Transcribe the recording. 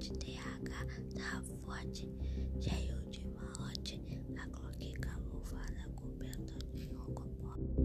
Forte, TH, da tá Forte, cheio de malote, a Glock camuflada, coberta de chocopote.